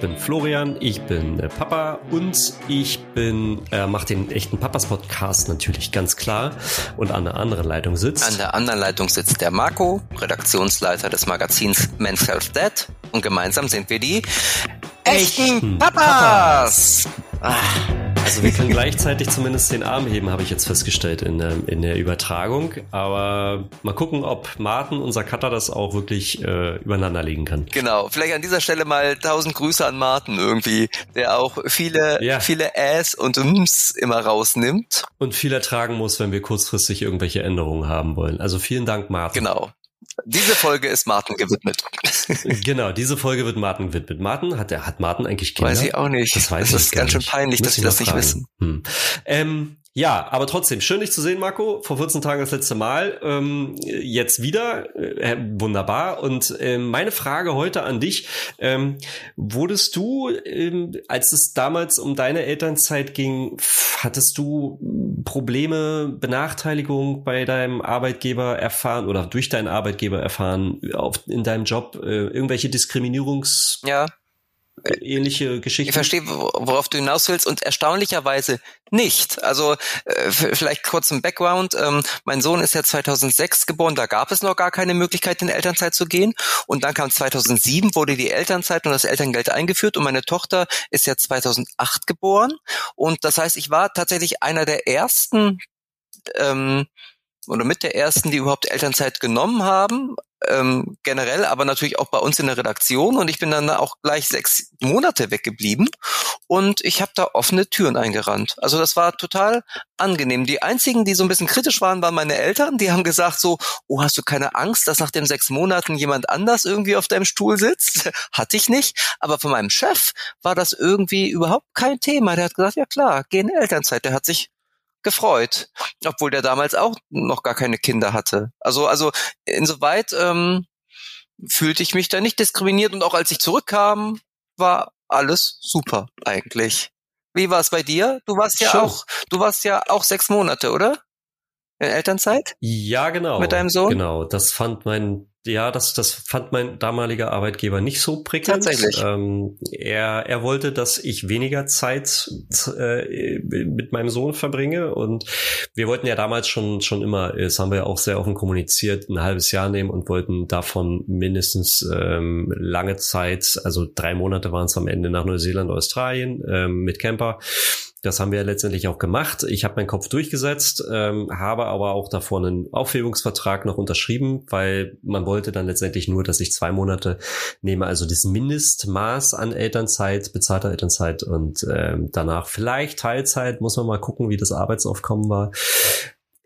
bin Florian, ich bin äh, Papa und ich bin äh, mache den echten Papas Podcast natürlich ganz klar und an der anderen Leitung sitzt. An der anderen Leitung sitzt der Marco, Redaktionsleiter des Magazins Men's Health Dead und gemeinsam sind wir die echten Papas. Papas. Ah. Also wir können gleichzeitig zumindest den Arm heben, habe ich jetzt festgestellt in der, in der Übertragung. Aber mal gucken, ob Martin, unser Cutter, das auch wirklich äh, übereinander legen kann. Genau, vielleicht an dieser Stelle mal tausend Grüße an Martin irgendwie, der auch viele, ja. viele Äs und Ms immer rausnimmt. Und viel ertragen muss, wenn wir kurzfristig irgendwelche Änderungen haben wollen. Also vielen Dank, Martin. Genau. Diese Folge ist Martin gewidmet. genau, diese Folge wird Martin gewidmet. Martin, hat der, hat Martin eigentlich Kinder? Weiß ich auch nicht. Das weiß das ist ganz schön peinlich, dass wir das nicht wissen. Hm. Ähm, ja, aber trotzdem, schön dich zu sehen, Marco. Vor 14 Tagen das letzte Mal. Ähm, jetzt wieder. Äh, wunderbar. Und äh, meine Frage heute an dich. Ähm, wurdest du, ähm, als es damals um deine Elternzeit ging, hattest du Probleme, Benachteiligung bei deinem Arbeitgeber erfahren oder durch deinen Arbeitgeber erfahren, auf, in deinem Job, äh, irgendwelche Diskriminierungs... Ja ähnliche Geschichten. Ich verstehe, worauf du hinaus willst und erstaunlicherweise nicht. Also äh, vielleicht kurz im Background. Ähm, mein Sohn ist ja 2006 geboren, da gab es noch gar keine Möglichkeit, in Elternzeit zu gehen. Und dann kam 2007, wurde die Elternzeit und das Elterngeld eingeführt und meine Tochter ist ja 2008 geboren. Und das heißt, ich war tatsächlich einer der ersten ähm, oder mit der ersten, die überhaupt Elternzeit genommen haben ähm, generell, aber natürlich auch bei uns in der Redaktion. Und ich bin dann auch gleich sechs Monate weggeblieben und ich habe da offene Türen eingerannt. Also das war total angenehm. Die einzigen, die so ein bisschen kritisch waren, waren meine Eltern. Die haben gesagt so, oh, hast du keine Angst, dass nach den sechs Monaten jemand anders irgendwie auf deinem Stuhl sitzt? Hatte ich nicht. Aber von meinem Chef war das irgendwie überhaupt kein Thema. Der hat gesagt, ja klar, geh in Elternzeit. Der hat sich gefreut, obwohl der damals auch noch gar keine Kinder hatte. Also, also insoweit ähm, fühlte ich mich da nicht diskriminiert und auch als ich zurückkam, war alles super eigentlich. Wie war es bei dir? Du warst ja Schon. auch, du warst ja auch sechs Monate, oder? In Elternzeit? Ja, genau. Mit deinem Sohn? Genau. Das fand mein ja, das, das fand mein damaliger Arbeitgeber nicht so prickelnd. Tatsächlich. Ähm, er, er wollte, dass ich weniger Zeit äh, mit meinem Sohn verbringe und wir wollten ja damals schon, schon immer, das haben wir ja auch sehr offen kommuniziert, ein halbes Jahr nehmen und wollten davon mindestens ähm, lange Zeit, also drei Monate waren es am Ende nach Neuseeland, Australien ähm, mit Camper das haben wir letztendlich auch gemacht. Ich habe meinen Kopf durchgesetzt, ähm, habe aber auch davor einen Aufhebungsvertrag noch unterschrieben, weil man wollte dann letztendlich nur, dass ich zwei Monate nehme, also das Mindestmaß an Elternzeit, bezahlter Elternzeit und ähm, danach vielleicht Teilzeit, muss man mal gucken, wie das Arbeitsaufkommen war.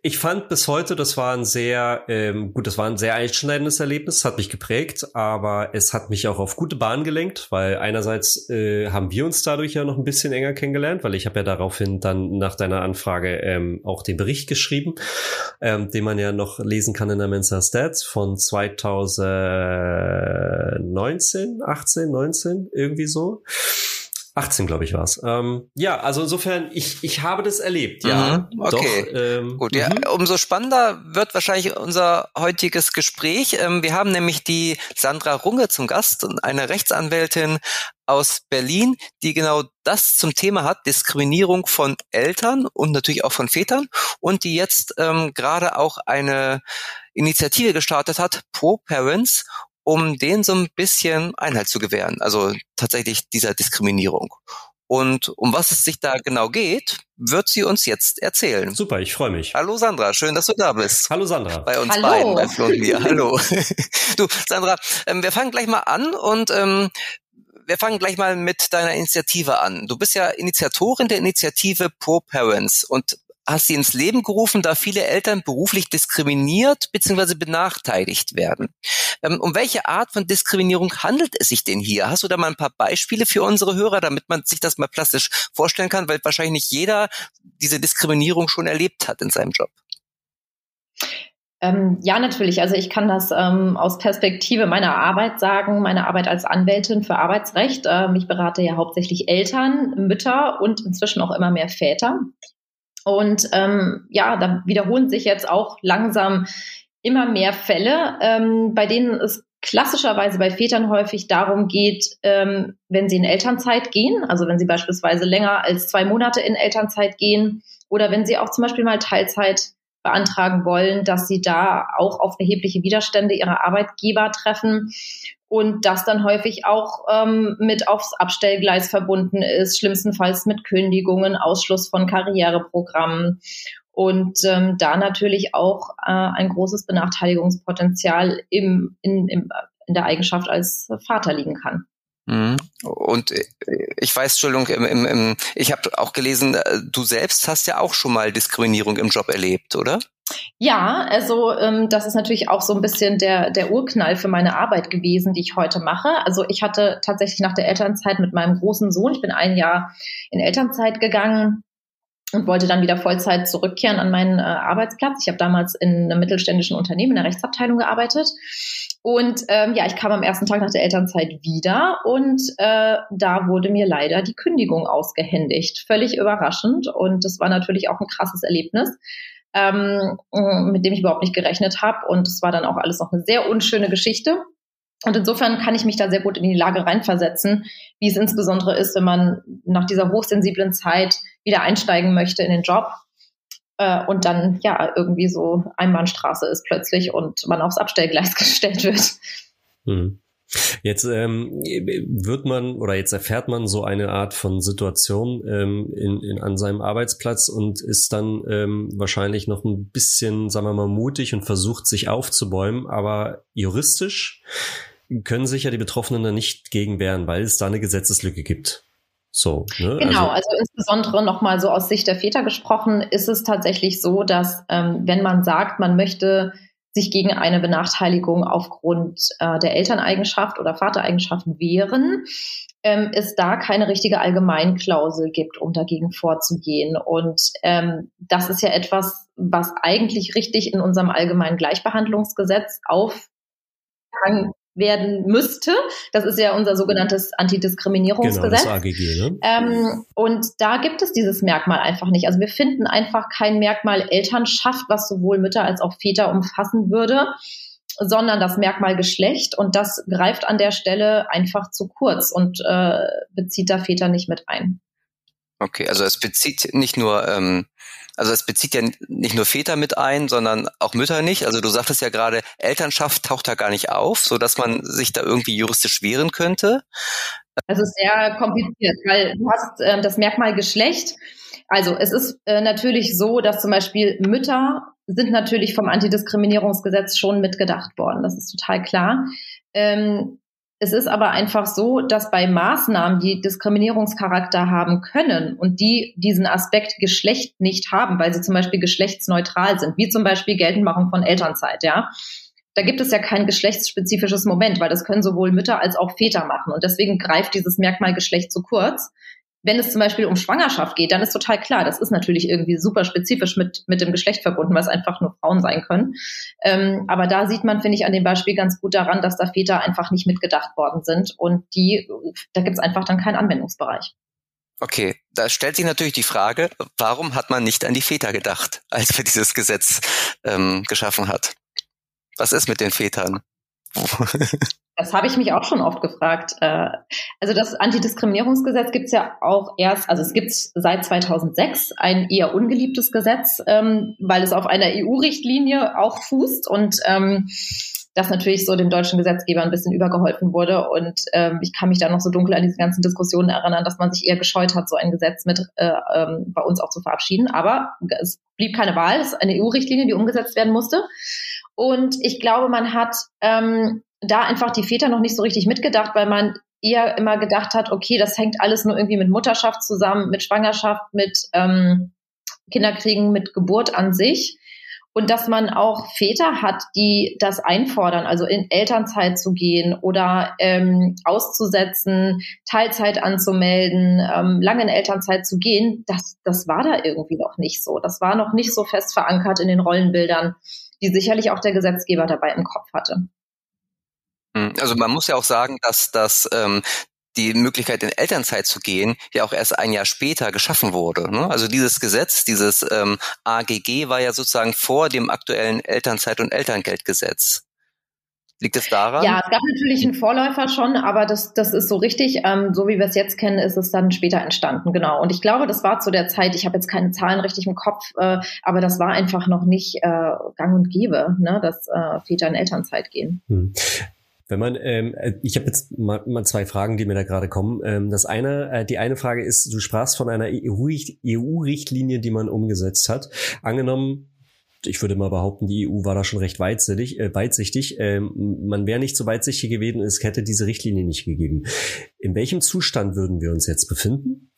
Ich fand bis heute, das war ein sehr, ähm, gut, das war ein sehr einschneidendes Erlebnis, hat mich geprägt, aber es hat mich auch auf gute Bahn gelenkt, weil einerseits äh, haben wir uns dadurch ja noch ein bisschen enger kennengelernt, weil ich habe ja daraufhin dann nach deiner Anfrage ähm, auch den Bericht geschrieben, ähm, den man ja noch lesen kann in der Mensa Stats von 2019, 18, 19, irgendwie so. 18, glaube ich, war es. Ähm, ja, also insofern, ich, ich habe das erlebt, ja. Mhm, okay. Doch, ähm, Gut, ja, mhm. umso spannender wird wahrscheinlich unser heutiges Gespräch. Ähm, wir haben nämlich die Sandra Runge zum Gast, eine Rechtsanwältin aus Berlin, die genau das zum Thema hat, Diskriminierung von Eltern und natürlich auch von Vätern und die jetzt ähm, gerade auch eine Initiative gestartet hat, Pro Parents, um denen so ein bisschen Einhalt zu gewähren, also tatsächlich dieser Diskriminierung. Und um was es sich da genau geht, wird sie uns jetzt erzählen. Super, ich freue mich. Hallo Sandra, schön, dass du da bist. Hallo Sandra. Bei uns Hallo. beiden, bei Flo und mir. Hallo. du, Sandra, ähm, wir fangen gleich mal an und ähm, wir fangen gleich mal mit deiner Initiative an. Du bist ja Initiatorin der Initiative Pro Parents und hast sie ins Leben gerufen, da viele Eltern beruflich diskriminiert bzw. benachteiligt werden. Ähm, um welche Art von Diskriminierung handelt es sich denn hier? Hast du da mal ein paar Beispiele für unsere Hörer, damit man sich das mal plastisch vorstellen kann, weil wahrscheinlich nicht jeder diese Diskriminierung schon erlebt hat in seinem Job? Ähm, ja, natürlich. Also ich kann das ähm, aus Perspektive meiner Arbeit sagen, meine Arbeit als Anwältin für Arbeitsrecht. Ähm, ich berate ja hauptsächlich Eltern, Mütter und inzwischen auch immer mehr Väter. Und ähm, ja, da wiederholen sich jetzt auch langsam immer mehr Fälle, ähm, bei denen es klassischerweise bei Vätern häufig darum geht, ähm, wenn sie in Elternzeit gehen, also wenn sie beispielsweise länger als zwei Monate in Elternzeit gehen oder wenn sie auch zum Beispiel mal Teilzeit beantragen wollen, dass sie da auch auf erhebliche Widerstände ihrer Arbeitgeber treffen und das dann häufig auch ähm, mit aufs Abstellgleis verbunden ist, schlimmstenfalls mit Kündigungen, Ausschluss von Karriereprogrammen und ähm, da natürlich auch äh, ein großes Benachteiligungspotenzial im, in, im, in der Eigenschaft als Vater liegen kann. Mhm. Und äh, ich weiß, Entschuldigung, im, im, im, ich habe auch gelesen, äh, du selbst hast ja auch schon mal Diskriminierung im Job erlebt, oder? Ja, also ähm, das ist natürlich auch so ein bisschen der, der Urknall für meine Arbeit gewesen, die ich heute mache. Also ich hatte tatsächlich nach der Elternzeit mit meinem großen Sohn, ich bin ein Jahr in Elternzeit gegangen, und wollte dann wieder Vollzeit zurückkehren an meinen äh, Arbeitsplatz. Ich habe damals in einem mittelständischen Unternehmen in der Rechtsabteilung gearbeitet. Und ähm, ja, ich kam am ersten Tag nach der Elternzeit wieder und äh, da wurde mir leider die Kündigung ausgehändigt. Völlig überraschend. Und das war natürlich auch ein krasses Erlebnis, ähm, mit dem ich überhaupt nicht gerechnet habe. Und es war dann auch alles noch eine sehr unschöne Geschichte. Und insofern kann ich mich da sehr gut in die Lage reinversetzen, wie es insbesondere ist, wenn man nach dieser hochsensiblen Zeit wieder einsteigen möchte in den Job äh, und dann ja irgendwie so Einbahnstraße ist plötzlich und man aufs Abstellgleis gestellt wird. Hm. Jetzt ähm, wird man oder jetzt erfährt man so eine Art von Situation ähm, in, in, an seinem Arbeitsplatz und ist dann ähm, wahrscheinlich noch ein bisschen, sagen wir mal, mutig und versucht sich aufzubäumen, aber juristisch können sich ja die Betroffenen da nicht gegen wehren, weil es da eine Gesetzeslücke gibt. So, ne? Genau, also, also insbesondere nochmal so aus Sicht der Väter gesprochen, ist es tatsächlich so, dass ähm, wenn man sagt, man möchte sich gegen eine Benachteiligung aufgrund äh, der Elterneigenschaft oder Vatereigenschaft wehren, ähm, es da keine richtige Allgemeinklausel gibt, um dagegen vorzugehen. Und ähm, das ist ja etwas, was eigentlich richtig in unserem allgemeinen Gleichbehandlungsgesetz aufgehangen werden müsste. Das ist ja unser sogenanntes Antidiskriminierungsgesetz. Genau, das AGG, ne? Ähm, und da gibt es dieses Merkmal einfach nicht. Also wir finden einfach kein Merkmal Elternschaft, was sowohl Mütter als auch Väter umfassen würde, sondern das Merkmal Geschlecht. Und das greift an der Stelle einfach zu kurz und äh, bezieht da Väter nicht mit ein. Okay, also es bezieht nicht nur ähm, also es bezieht ja nicht nur Väter mit ein, sondern auch Mütter nicht. Also du sagtest ja gerade, Elternschaft taucht da gar nicht auf, so dass man sich da irgendwie juristisch wehren könnte. Das ist sehr kompliziert, weil du hast äh, das Merkmal Geschlecht. Also es ist äh, natürlich so, dass zum Beispiel Mütter sind natürlich vom Antidiskriminierungsgesetz schon mitgedacht worden. Das ist total klar. Ähm, es ist aber einfach so, dass bei Maßnahmen, die Diskriminierungscharakter haben können und die diesen Aspekt Geschlecht nicht haben, weil sie zum Beispiel geschlechtsneutral sind, wie zum Beispiel Geltendmachung von Elternzeit, ja, da gibt es ja kein geschlechtsspezifisches Moment, weil das können sowohl Mütter als auch Väter machen. Und deswegen greift dieses Merkmal Geschlecht zu kurz. Wenn es zum Beispiel um Schwangerschaft geht, dann ist total klar, das ist natürlich irgendwie super spezifisch mit, mit dem Geschlecht verbunden, was einfach nur Frauen sein können. Ähm, aber da sieht man, finde ich, an dem Beispiel ganz gut daran, dass da Väter einfach nicht mitgedacht worden sind und die, da gibt es einfach dann keinen Anwendungsbereich. Okay, da stellt sich natürlich die Frage, warum hat man nicht an die Väter gedacht, als man dieses Gesetz ähm, geschaffen hat? Was ist mit den Vätern? Das habe ich mich auch schon oft gefragt. Äh, also das Antidiskriminierungsgesetz gibt es ja auch erst, also es gibt seit 2006 ein eher ungeliebtes Gesetz, ähm, weil es auf einer EU-Richtlinie auch fußt und ähm, das natürlich so dem deutschen Gesetzgeber ein bisschen übergeholfen wurde. Und ähm, ich kann mich da noch so dunkel an diese ganzen Diskussionen erinnern, dass man sich eher gescheut hat, so ein Gesetz mit äh, ähm, bei uns auch zu verabschieden. Aber es blieb keine Wahl. Es ist eine EU-Richtlinie, die umgesetzt werden musste. Und ich glaube, man hat ähm, da einfach die Väter noch nicht so richtig mitgedacht, weil man eher immer gedacht hat, okay, das hängt alles nur irgendwie mit Mutterschaft zusammen, mit Schwangerschaft, mit ähm, Kinderkriegen, mit Geburt an sich. Und dass man auch Väter hat, die das einfordern, also in Elternzeit zu gehen oder ähm, auszusetzen, Teilzeit anzumelden, ähm, lange in Elternzeit zu gehen, das, das war da irgendwie noch nicht so. Das war noch nicht so fest verankert in den Rollenbildern die sicherlich auch der Gesetzgeber dabei im Kopf hatte. Hm, also man muss ja auch sagen, dass das ähm, die Möglichkeit in Elternzeit zu gehen ja auch erst ein Jahr später geschaffen wurde. Ne? Also dieses Gesetz, dieses ähm, AGG war ja sozusagen vor dem aktuellen Elternzeit- und Elterngeldgesetz. Liegt es daran? Ja, es gab natürlich einen Vorläufer schon, aber das, das ist so richtig. Ähm, so wie wir es jetzt kennen, ist es dann später entstanden, genau. Und ich glaube, das war zu der Zeit, ich habe jetzt keine Zahlen richtig im Kopf, äh, aber das war einfach noch nicht äh, gang und gäbe, ne, dass äh, Väter in Elternzeit gehen. Hm. Wenn man, ähm, äh, ich habe jetzt mal, mal zwei Fragen, die mir da gerade kommen. Ähm, das eine, äh, die eine Frage ist, du sprachst von einer EU-Richtlinie, die man umgesetzt hat. Angenommen, ich würde mal behaupten, die EU war da schon recht weitsichtig. Äh, weitsichtig. Ähm, man wäre nicht so weitsichtig gewesen, es hätte diese Richtlinie nicht gegeben. In welchem Zustand würden wir uns jetzt befinden?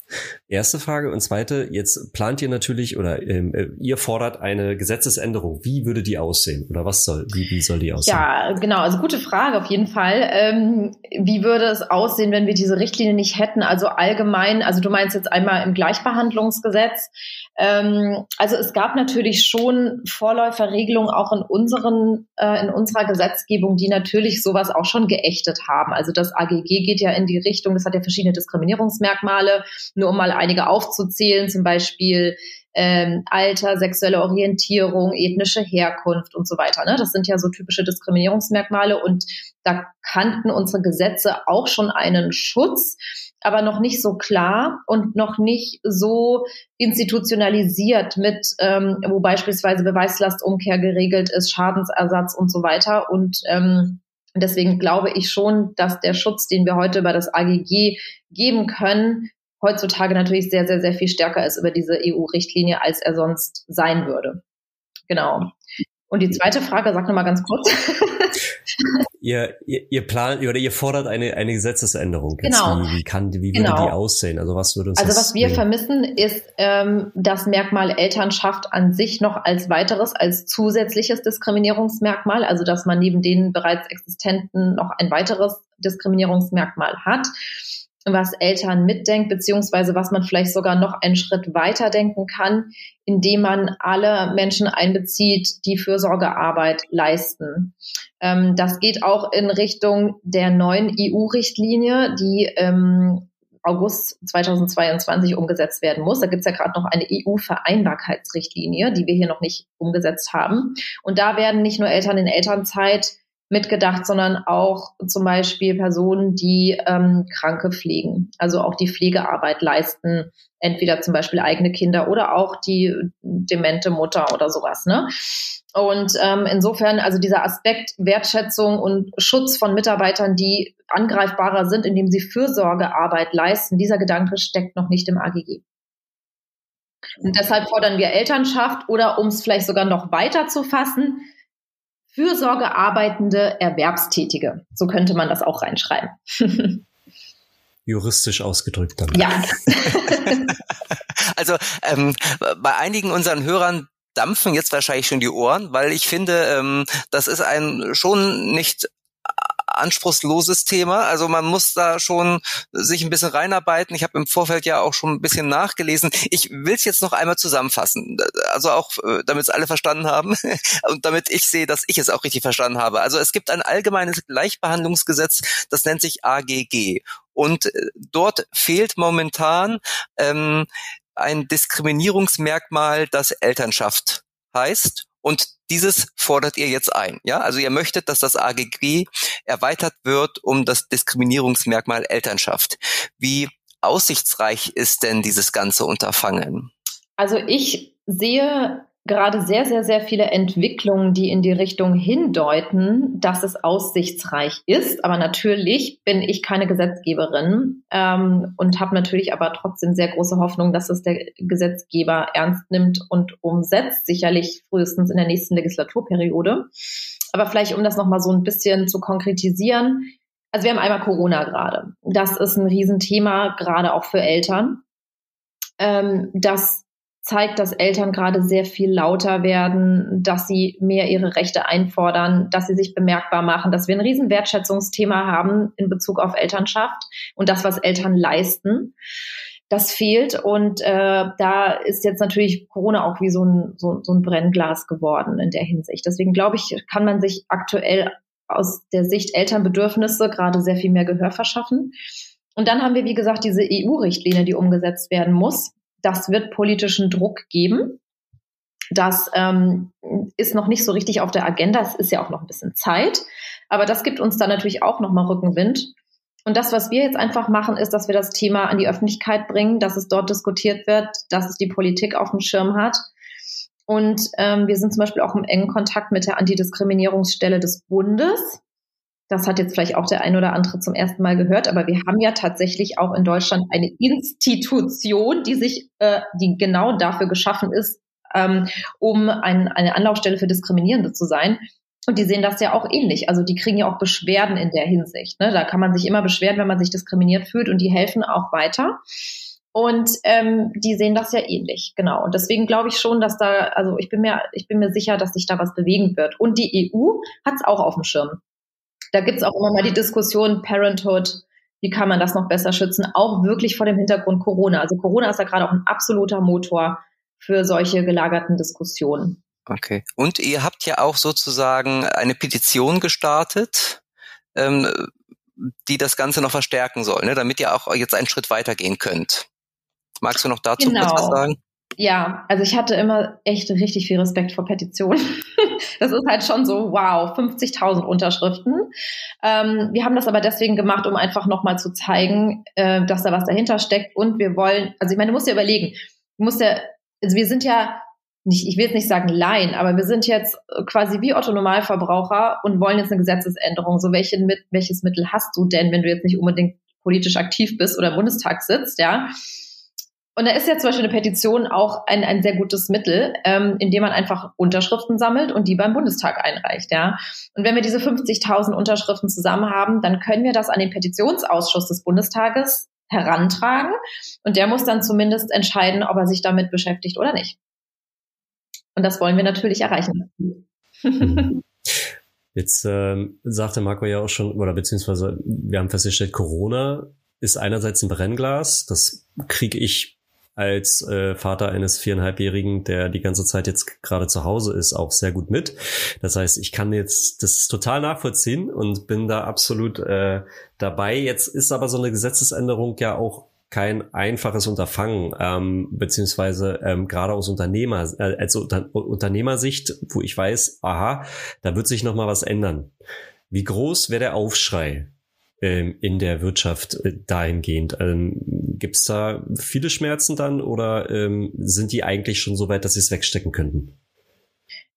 Erste Frage und zweite, jetzt plant ihr natürlich oder ähm, äh, ihr fordert eine Gesetzesänderung. Wie würde die aussehen oder was soll, wie, wie soll die aussehen? Ja, genau, also gute Frage auf jeden Fall. Ähm, wie würde es aussehen, wenn wir diese Richtlinie nicht hätten? Also allgemein, also du meinst jetzt einmal im Gleichbehandlungsgesetz. Ähm, also es gab natürlich schon Vorläuferregelungen auch in unseren, äh, in unserer Gesetzgebung, die natürlich sowas auch schon geächtet haben. Also das AGG geht ja in die Richtung, das hat ja verschiedene Diskriminierungsmerkmale nur um mal einige aufzuzählen, zum Beispiel ähm, Alter, sexuelle Orientierung, ethnische Herkunft und so weiter. Ne? Das sind ja so typische Diskriminierungsmerkmale und da kannten unsere Gesetze auch schon einen Schutz, aber noch nicht so klar und noch nicht so institutionalisiert mit, ähm, wo beispielsweise Beweislastumkehr geregelt ist, Schadensersatz und so weiter. Und ähm, deswegen glaube ich schon, dass der Schutz, den wir heute über das AGG geben können, heutzutage natürlich sehr, sehr, sehr viel stärker ist über diese EU-Richtlinie, als er sonst sein würde. Genau. Und die zweite Frage, sag nochmal ganz kurz. ihr, ihr, ihr plant oder ihr fordert eine, eine Gesetzesänderung. Jetzt. Genau. Wie, wie, kann, wie würde genau. die aussehen? Also was würde uns Also was wir bringen? vermissen, ist ähm, das Merkmal Elternschaft an sich noch als weiteres, als zusätzliches Diskriminierungsmerkmal. Also dass man neben den bereits existenten noch ein weiteres Diskriminierungsmerkmal hat was Eltern mitdenkt, beziehungsweise was man vielleicht sogar noch einen Schritt weiter denken kann, indem man alle Menschen einbezieht, die Fürsorgearbeit leisten. Ähm, das geht auch in Richtung der neuen EU-Richtlinie, die ähm, August 2022 umgesetzt werden muss. Da gibt es ja gerade noch eine EU-Vereinbarkeitsrichtlinie, die wir hier noch nicht umgesetzt haben. Und da werden nicht nur Eltern in Elternzeit mitgedacht, sondern auch zum Beispiel Personen, die ähm, Kranke pflegen, also auch die Pflegearbeit leisten, entweder zum Beispiel eigene Kinder oder auch die demente Mutter oder sowas. Ne? Und ähm, insofern, also dieser Aspekt Wertschätzung und Schutz von Mitarbeitern, die angreifbarer sind, indem sie Fürsorgearbeit leisten, dieser Gedanke steckt noch nicht im AGG. Und deshalb fordern wir Elternschaft oder um es vielleicht sogar noch weiter zu fassen, Fürsorge arbeitende Erwerbstätige. So könnte man das auch reinschreiben. Juristisch ausgedrückt dann. Ja. also ähm, bei einigen unseren Hörern dampfen jetzt wahrscheinlich schon die Ohren, weil ich finde, ähm, das ist ein schon nicht anspruchsloses Thema. Also man muss da schon sich ein bisschen reinarbeiten. Ich habe im Vorfeld ja auch schon ein bisschen nachgelesen. Ich will es jetzt noch einmal zusammenfassen. Also auch, äh, damit es alle verstanden haben und damit ich sehe, dass ich es auch richtig verstanden habe. Also es gibt ein allgemeines Gleichbehandlungsgesetz, das nennt sich AGG. Und äh, dort fehlt momentan ähm, ein Diskriminierungsmerkmal, das Elternschaft heißt. Und dieses fordert ihr jetzt ein. Ja, also ihr möchtet, dass das AGG erweitert wird um das Diskriminierungsmerkmal Elternschaft. Wie aussichtsreich ist denn dieses ganze Unterfangen? Also ich sehe gerade sehr, sehr, sehr viele Entwicklungen, die in die Richtung hindeuten, dass es aussichtsreich ist. Aber natürlich bin ich keine Gesetzgeberin ähm, und habe natürlich aber trotzdem sehr große Hoffnung, dass es der Gesetzgeber ernst nimmt und umsetzt, sicherlich frühestens in der nächsten Legislaturperiode. Aber vielleicht, um das nochmal so ein bisschen zu konkretisieren. Also wir haben einmal Corona gerade. Das ist ein Riesenthema, gerade auch für Eltern. Ähm, das zeigt, dass Eltern gerade sehr viel lauter werden, dass sie mehr ihre Rechte einfordern, dass sie sich bemerkbar machen, dass wir ein riesen Wertschätzungsthema haben in Bezug auf Elternschaft und das, was Eltern leisten. Das fehlt und äh, da ist jetzt natürlich Corona auch wie so ein, so, so ein Brennglas geworden in der Hinsicht. Deswegen glaube ich, kann man sich aktuell aus der Sicht Elternbedürfnisse gerade sehr viel mehr Gehör verschaffen. Und dann haben wir, wie gesagt, diese EU-Richtlinie, die umgesetzt werden muss das wird politischen Druck geben, dass ähm, ist noch nicht so richtig auf der Agenda. Es ist ja auch noch ein bisschen Zeit. Aber das gibt uns dann natürlich auch nochmal Rückenwind. Und das, was wir jetzt einfach machen, ist, dass wir das Thema an die Öffentlichkeit bringen, dass es dort diskutiert wird, dass es die Politik auf dem Schirm hat. Und ähm, wir sind zum Beispiel auch im engen Kontakt mit der Antidiskriminierungsstelle des Bundes. Das hat jetzt vielleicht auch der ein oder andere zum ersten Mal gehört, aber wir haben ja tatsächlich auch in Deutschland eine Institution, die sich, äh, die genau dafür geschaffen ist, ähm, um ein, eine Anlaufstelle für Diskriminierende zu sein. Und die sehen das ja auch ähnlich. Also die kriegen ja auch Beschwerden in der Hinsicht. Ne? Da kann man sich immer beschweren, wenn man sich diskriminiert fühlt und die helfen auch weiter. Und ähm, die sehen das ja ähnlich, genau. Und deswegen glaube ich schon, dass da, also ich bin mir, ich bin mir sicher, dass sich da was bewegen wird. Und die EU hat es auch auf dem Schirm. Da gibt es auch immer mal die Diskussion Parenthood, wie kann man das noch besser schützen, auch wirklich vor dem Hintergrund Corona. Also Corona ist ja gerade auch ein absoluter Motor für solche gelagerten Diskussionen. Okay. Und ihr habt ja auch sozusagen eine Petition gestartet, ähm, die das Ganze noch verstärken soll, ne? damit ihr auch jetzt einen Schritt weitergehen könnt. Magst du noch dazu genau. was sagen? Ja, also ich hatte immer echt richtig viel Respekt vor Petitionen. das ist halt schon so, wow, 50.000 Unterschriften. Ähm, wir haben das aber deswegen gemacht, um einfach nochmal zu zeigen, äh, dass da was dahinter steckt. Und wir wollen, also ich meine, du musst dir überlegen, du musst ja, also wir sind ja nicht, ich will jetzt nicht sagen Laien, aber wir sind jetzt quasi wie Otto Normalverbraucher und wollen jetzt eine Gesetzesänderung. So welche, welches Mittel hast du denn, wenn du jetzt nicht unbedingt politisch aktiv bist oder im Bundestag sitzt, ja? Und da ist ja zum Beispiel eine Petition auch ein, ein sehr gutes Mittel, ähm, indem man einfach Unterschriften sammelt und die beim Bundestag einreicht, ja. Und wenn wir diese 50.000 Unterschriften zusammen haben, dann können wir das an den Petitionsausschuss des Bundestages herantragen und der muss dann zumindest entscheiden, ob er sich damit beschäftigt oder nicht. Und das wollen wir natürlich erreichen. Jetzt ähm, sagte Marco ja auch schon, oder beziehungsweise wir haben festgestellt, Corona ist einerseits ein Brennglas, das kriege ich als äh, Vater eines viereinhalbjährigen, der die ganze Zeit jetzt gerade zu Hause ist, auch sehr gut mit. Das heißt, ich kann jetzt das total nachvollziehen und bin da absolut äh, dabei. Jetzt ist aber so eine Gesetzesänderung ja auch kein einfaches Unterfangen, ähm, beziehungsweise ähm, gerade aus Unternehmer, äh, als Unter Unternehmersicht, wo ich weiß, aha, da wird sich noch mal was ändern. Wie groß wäre der Aufschrei? ähm, in der Wirtschaft äh, dahingehend. Ähm, Gibt es da viele Schmerzen dann oder ähm, sind die eigentlich schon so weit, dass sie es wegstecken könnten?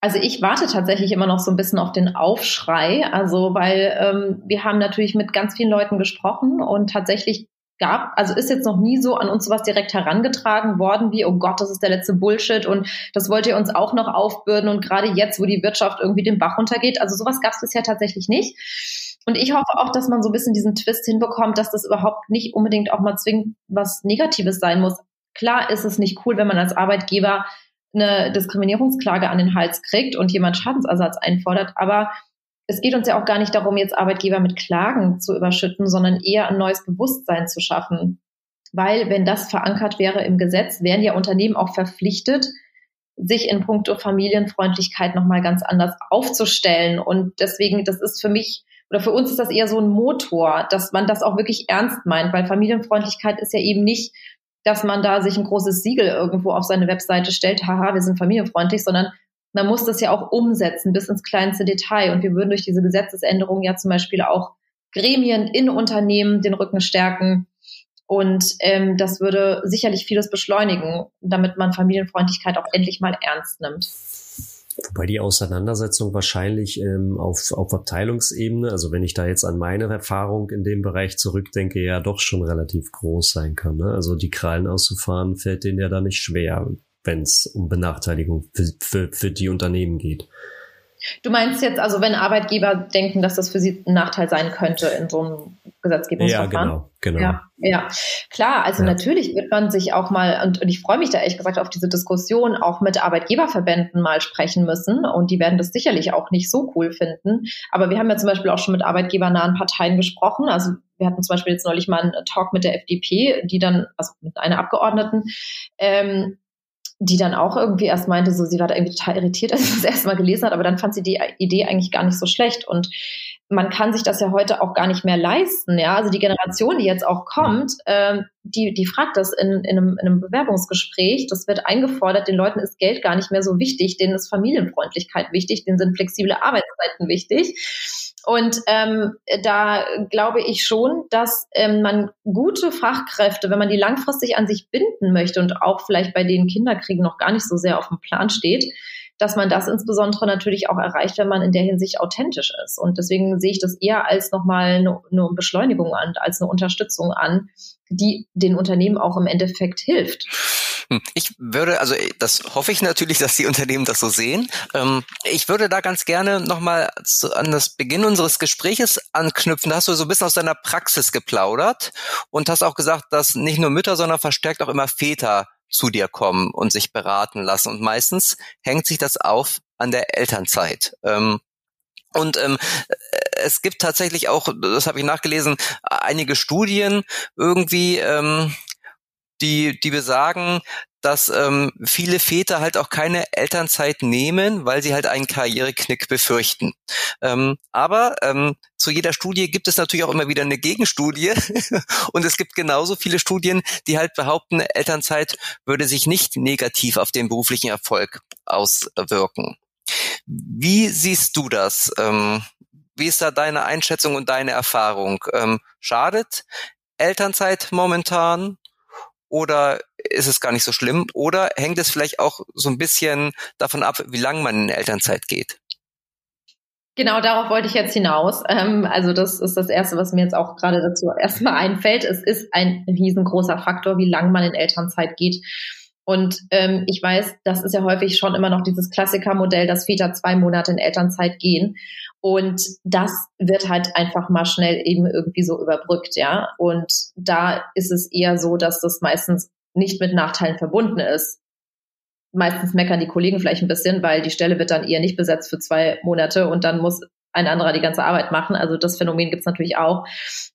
Also ich warte tatsächlich immer noch so ein bisschen auf den Aufschrei, also weil ähm, wir haben natürlich mit ganz vielen Leuten gesprochen und tatsächlich gab, also ist jetzt noch nie so an uns sowas direkt herangetragen worden wie, oh Gott, das ist der letzte Bullshit und das wollt ihr uns auch noch aufbürden und gerade jetzt, wo die Wirtschaft irgendwie den Bach runtergeht, also sowas gab es bisher tatsächlich nicht. Und ich hoffe auch, dass man so ein bisschen diesen Twist hinbekommt, dass das überhaupt nicht unbedingt auch mal zwingend was Negatives sein muss. Klar ist es nicht cool, wenn man als Arbeitgeber eine Diskriminierungsklage an den Hals kriegt und jemand Schadensersatz einfordert, aber es geht uns ja auch gar nicht darum, jetzt Arbeitgeber mit Klagen zu überschütten, sondern eher ein neues Bewusstsein zu schaffen. Weil wenn das verankert wäre im Gesetz, wären ja Unternehmen auch verpflichtet, sich in puncto Familienfreundlichkeit nochmal ganz anders aufzustellen. Und deswegen, das ist für mich oder für uns ist das eher so ein Motor, dass man das auch wirklich ernst meint, weil Familienfreundlichkeit ist ja eben nicht, dass man da sich ein großes Siegel irgendwo auf seine Webseite stellt, haha, wir sind familienfreundlich, sondern man muss das ja auch umsetzen bis ins kleinste Detail. Und wir würden durch diese Gesetzesänderung ja zum Beispiel auch Gremien in Unternehmen den Rücken stärken. Und ähm, das würde sicherlich vieles beschleunigen, damit man Familienfreundlichkeit auch endlich mal ernst nimmt. Wobei die Auseinandersetzung wahrscheinlich ähm, auf, auf Abteilungsebene, also wenn ich da jetzt an meine Erfahrung in dem Bereich zurückdenke, ja doch schon relativ groß sein kann. Ne? Also die Krallen auszufahren fällt denen ja da nicht schwer, wenn es um Benachteiligung für, für, für die Unternehmen geht. Du meinst jetzt also, wenn Arbeitgeber denken, dass das für sie ein Nachteil sein könnte in so einem Gesetzgebungsverfahren? Ja, genau, genau. Ja, ja. klar. Also ja. natürlich wird man sich auch mal, und, und ich freue mich da ehrlich gesagt auf diese Diskussion, auch mit Arbeitgeberverbänden mal sprechen müssen. Und die werden das sicherlich auch nicht so cool finden. Aber wir haben ja zum Beispiel auch schon mit arbeitgebernahen Parteien gesprochen. Also wir hatten zum Beispiel jetzt neulich mal einen Talk mit der FDP, die dann, also mit einer Abgeordneten, ähm, die dann auch irgendwie erst meinte, so sie war da irgendwie total irritiert, als sie das erste Mal gelesen hat, aber dann fand sie die Idee eigentlich gar nicht so schlecht. Und man kann sich das ja heute auch gar nicht mehr leisten. Ja, also die Generation, die jetzt auch kommt, ähm, die, die fragt das in, in, einem, in einem Bewerbungsgespräch. Das wird eingefordert. Den Leuten ist Geld gar nicht mehr so wichtig. Denen ist Familienfreundlichkeit wichtig. Denen sind flexible Arbeitszeiten wichtig. Und ähm, da glaube ich schon, dass ähm, man gute Fachkräfte, wenn man die langfristig an sich binden möchte und auch vielleicht bei den Kinderkriegen noch gar nicht so sehr auf dem Plan steht, dass man das insbesondere natürlich auch erreicht, wenn man in der Hinsicht authentisch ist. Und deswegen sehe ich das eher als nochmal eine, eine Beschleunigung an, als eine Unterstützung an, die den Unternehmen auch im Endeffekt hilft. Hm, ich würde, also das hoffe ich natürlich, dass die Unternehmen das so sehen. Ähm, ich würde da ganz gerne nochmal an das Beginn unseres Gespräches anknüpfen. Da hast du so ein bisschen aus deiner Praxis geplaudert und hast auch gesagt, dass nicht nur Mütter, sondern verstärkt auch immer Väter zu dir kommen und sich beraten lassen. Und meistens hängt sich das auf an der Elternzeit. Ähm, und ähm, es gibt tatsächlich auch, das habe ich nachgelesen, einige Studien irgendwie, ähm, die, die besagen, dass ähm, viele Väter halt auch keine Elternzeit nehmen, weil sie halt einen Karriereknick befürchten. Ähm, aber ähm, zu jeder Studie gibt es natürlich auch immer wieder eine Gegenstudie und es gibt genauso viele Studien, die halt behaupten, Elternzeit würde sich nicht negativ auf den beruflichen Erfolg auswirken. Wie siehst du das? Ähm, wie ist da deine Einschätzung und deine Erfahrung? Ähm, schadet Elternzeit momentan oder ist es gar nicht so schlimm? Oder hängt es vielleicht auch so ein bisschen davon ab, wie lange man in Elternzeit geht? Genau, darauf wollte ich jetzt hinaus. Ähm, also das ist das Erste, was mir jetzt auch gerade dazu erstmal einfällt. Es ist ein riesengroßer Faktor, wie lange man in Elternzeit geht. Und ähm, ich weiß, das ist ja häufig schon immer noch dieses Klassikermodell, dass Väter zwei Monate in Elternzeit gehen. Und das wird halt einfach mal schnell eben irgendwie so überbrückt, ja. Und da ist es eher so, dass das meistens nicht mit Nachteilen verbunden ist. Meistens meckern die Kollegen vielleicht ein bisschen, weil die Stelle wird dann eher nicht besetzt für zwei Monate und dann muss ein anderer die ganze Arbeit machen. Also das Phänomen gibt es natürlich auch.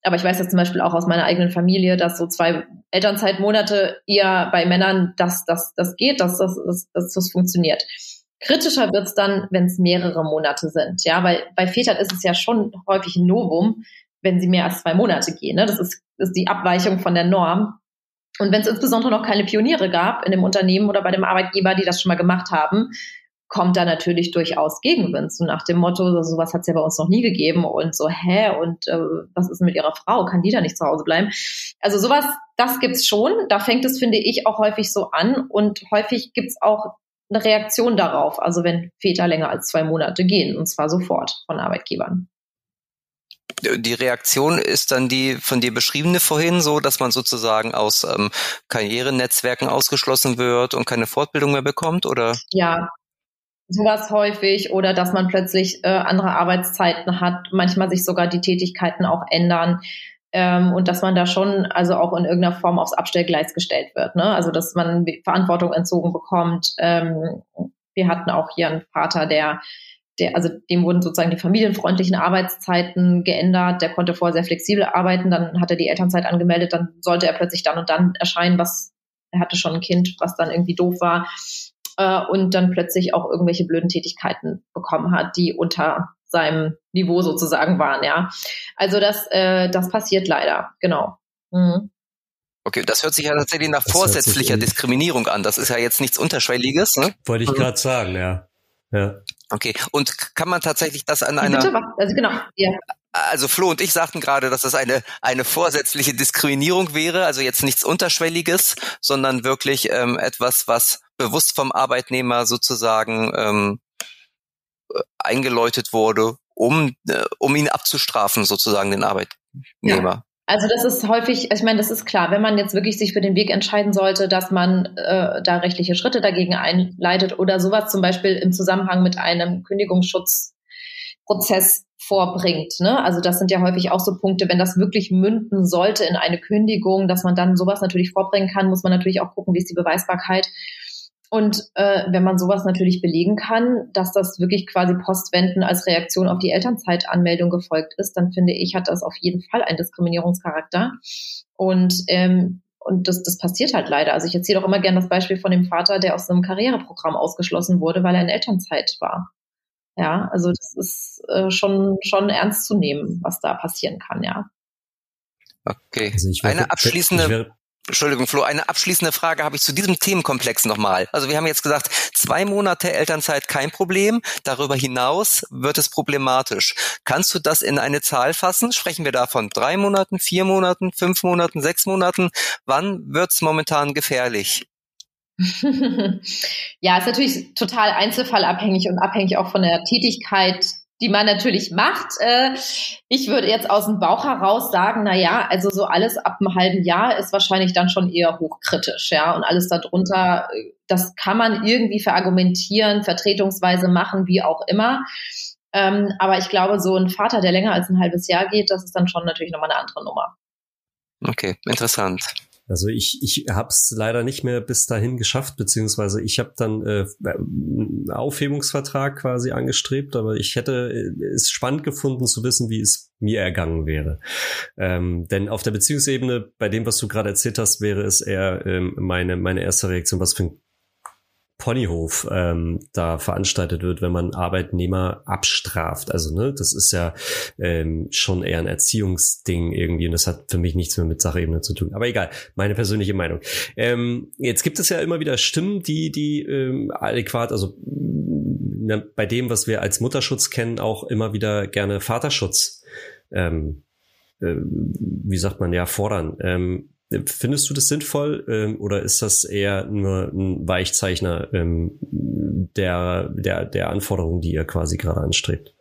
Aber ich weiß jetzt zum Beispiel auch aus meiner eigenen Familie, dass so zwei Elternzeitmonate eher bei Männern, dass das, das geht, dass das, dass, dass das funktioniert. Kritischer wird's dann, wenn es mehrere Monate sind. Ja, weil bei Vätern ist es ja schon häufig ein Novum, wenn sie mehr als zwei Monate gehen. Ne? Das, ist, ist die Abweichung von der Norm. Und wenn es insbesondere noch keine Pioniere gab in dem Unternehmen oder bei dem Arbeitgeber, die das schon mal gemacht haben, kommt da natürlich durchaus Gegenwind. So nach dem Motto, so, sowas hat es ja bei uns noch nie gegeben und so, hä, und äh, was ist mit ihrer Frau? Kann die da nicht zu Hause bleiben? Also sowas, das gibt's schon. Da fängt es, finde ich, auch häufig so an und häufig gibt's auch eine Reaktion darauf, also wenn Väter länger als zwei Monate gehen, und zwar sofort von Arbeitgebern. Die Reaktion ist dann die von dir beschriebene vorhin so, dass man sozusagen aus ähm, Karrierenetzwerken ausgeschlossen wird und keine Fortbildung mehr bekommt, oder? Ja, sowas häufig oder dass man plötzlich äh, andere Arbeitszeiten hat, manchmal sich sogar die Tätigkeiten auch ändern ähm, und dass man da schon also auch in irgendeiner Form aufs Abstellgleis gestellt wird. Ne? Also dass man Verantwortung entzogen bekommt. Ähm, wir hatten auch hier einen Vater, der der, also dem wurden sozusagen die familienfreundlichen Arbeitszeiten geändert. Der konnte vorher sehr flexibel arbeiten, dann hat er die Elternzeit angemeldet, dann sollte er plötzlich dann und dann erscheinen, was er hatte schon ein Kind, was dann irgendwie doof war äh, und dann plötzlich auch irgendwelche blöden Tätigkeiten bekommen hat, die unter seinem Niveau sozusagen waren, ja. Also das, äh, das passiert leider, genau. Mhm. Okay, das hört sich ja tatsächlich nach das vorsätzlicher Diskriminierung an. Das ist ja jetzt nichts Unterschwelliges. Ne? Wollte ich mhm. gerade sagen, ja. ja. Okay, und kann man tatsächlich das an einer... Bitte, also genau, ja. Also Flo und ich sagten gerade, dass das eine, eine vorsätzliche Diskriminierung wäre, also jetzt nichts Unterschwelliges, sondern wirklich ähm, etwas, was bewusst vom Arbeitnehmer sozusagen ähm, eingeläutet wurde, um, äh, um ihn abzustrafen, sozusagen den Arbeitnehmer. Ja. Also das ist häufig, ich meine, das ist klar, wenn man jetzt wirklich sich für den Weg entscheiden sollte, dass man äh, da rechtliche Schritte dagegen einleitet oder sowas zum Beispiel im Zusammenhang mit einem Kündigungsschutzprozess vorbringt. Ne? Also das sind ja häufig auch so Punkte, wenn das wirklich münden sollte in eine Kündigung, dass man dann sowas natürlich vorbringen kann, muss man natürlich auch gucken, wie ist die Beweisbarkeit. Und äh, wenn man sowas natürlich belegen kann, dass das wirklich quasi Postwenden als Reaktion auf die Elternzeitanmeldung gefolgt ist, dann finde ich, hat das auf jeden Fall einen Diskriminierungscharakter. Und ähm, und das, das passiert halt leider. Also ich erzähle auch immer gerne das Beispiel von dem Vater, der aus einem Karriereprogramm ausgeschlossen wurde, weil er in Elternzeit war. Ja, also das ist äh, schon, schon ernst zu nehmen, was da passieren kann, ja. Okay. Also eine abschließende, Entschuldigung, Flo, eine abschließende Frage habe ich zu diesem Themenkomplex nochmal. Also wir haben jetzt gesagt, zwei Monate Elternzeit kein Problem. Darüber hinaus wird es problematisch. Kannst du das in eine Zahl fassen? Sprechen wir da von drei Monaten, vier Monaten, fünf Monaten, sechs Monaten? Wann wird es momentan gefährlich? ja, ist natürlich total einzelfallabhängig und abhängig auch von der Tätigkeit die man natürlich macht. Äh, ich würde jetzt aus dem Bauch heraus sagen, na ja, also so alles ab einem halben Jahr ist wahrscheinlich dann schon eher hochkritisch, ja, und alles darunter, das kann man irgendwie verargumentieren, vertretungsweise machen, wie auch immer. Ähm, aber ich glaube, so ein Vater, der länger als ein halbes Jahr geht, das ist dann schon natürlich nochmal eine andere Nummer. Okay, interessant. Also ich, ich habe es leider nicht mehr bis dahin geschafft, beziehungsweise ich habe dann äh, einen Aufhebungsvertrag quasi angestrebt, aber ich hätte äh, es spannend gefunden zu wissen, wie es mir ergangen wäre. Ähm, denn auf der Beziehungsebene, bei dem, was du gerade erzählt hast, wäre es eher ähm, meine, meine erste Reaktion, was für ein Ponyhof ähm, da veranstaltet wird, wenn man Arbeitnehmer abstraft. Also ne, das ist ja ähm, schon eher ein Erziehungsding irgendwie und das hat für mich nichts mehr mit Sachebene zu tun. Aber egal, meine persönliche Meinung. Ähm, jetzt gibt es ja immer wieder Stimmen, die die ähm, adäquat, also na, bei dem, was wir als Mutterschutz kennen, auch immer wieder gerne Vaterschutz ähm, äh, wie sagt man ja, fordern. Ähm, Findest du das sinnvoll ähm, oder ist das eher nur ein Weichzeichner ähm, der, der, der Anforderungen, die ihr quasi gerade anstrebt?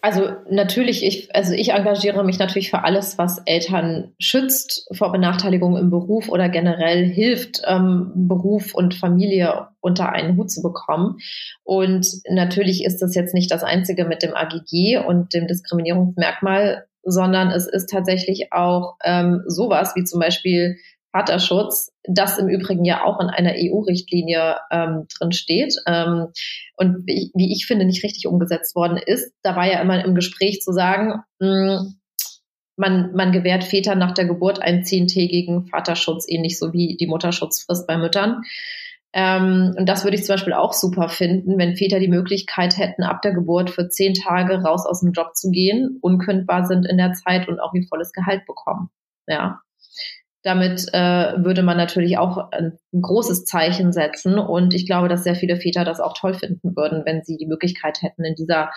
Also natürlich, ich, also ich engagiere mich natürlich für alles, was Eltern schützt vor Benachteiligung im Beruf oder generell hilft, ähm, Beruf und Familie unter einen Hut zu bekommen. Und natürlich ist das jetzt nicht das Einzige mit dem AGG und dem Diskriminierungsmerkmal sondern es ist tatsächlich auch ähm, sowas wie zum Beispiel Vaterschutz, das im Übrigen ja auch in einer EU-Richtlinie ähm, drin steht ähm, und wie, wie, ich finde nicht richtig umgesetzt worden ist. Da war ja immer im Gespräch zu sagen, mh, hm, man, man gewährt Vätern nach der Geburt einen zehntägigen Vaterschutz, ähnlich so wie die Mutterschutzfrist bei Müttern. Ähm, und das würde ich zum Beispiel auch super finden, wenn Väter die Möglichkeit hätten, ab der Geburt für zehn Tage raus aus dem Job zu gehen, unkündbar sind in der Zeit und auch ihr volles Gehalt bekommen. Ja. Damit äh, würde man natürlich auch ein, ein, großes Zeichen setzen. Und ich glaube, dass sehr viele Väter das auch toll finden würden, wenn sie die Möglichkeit hätten, in dieser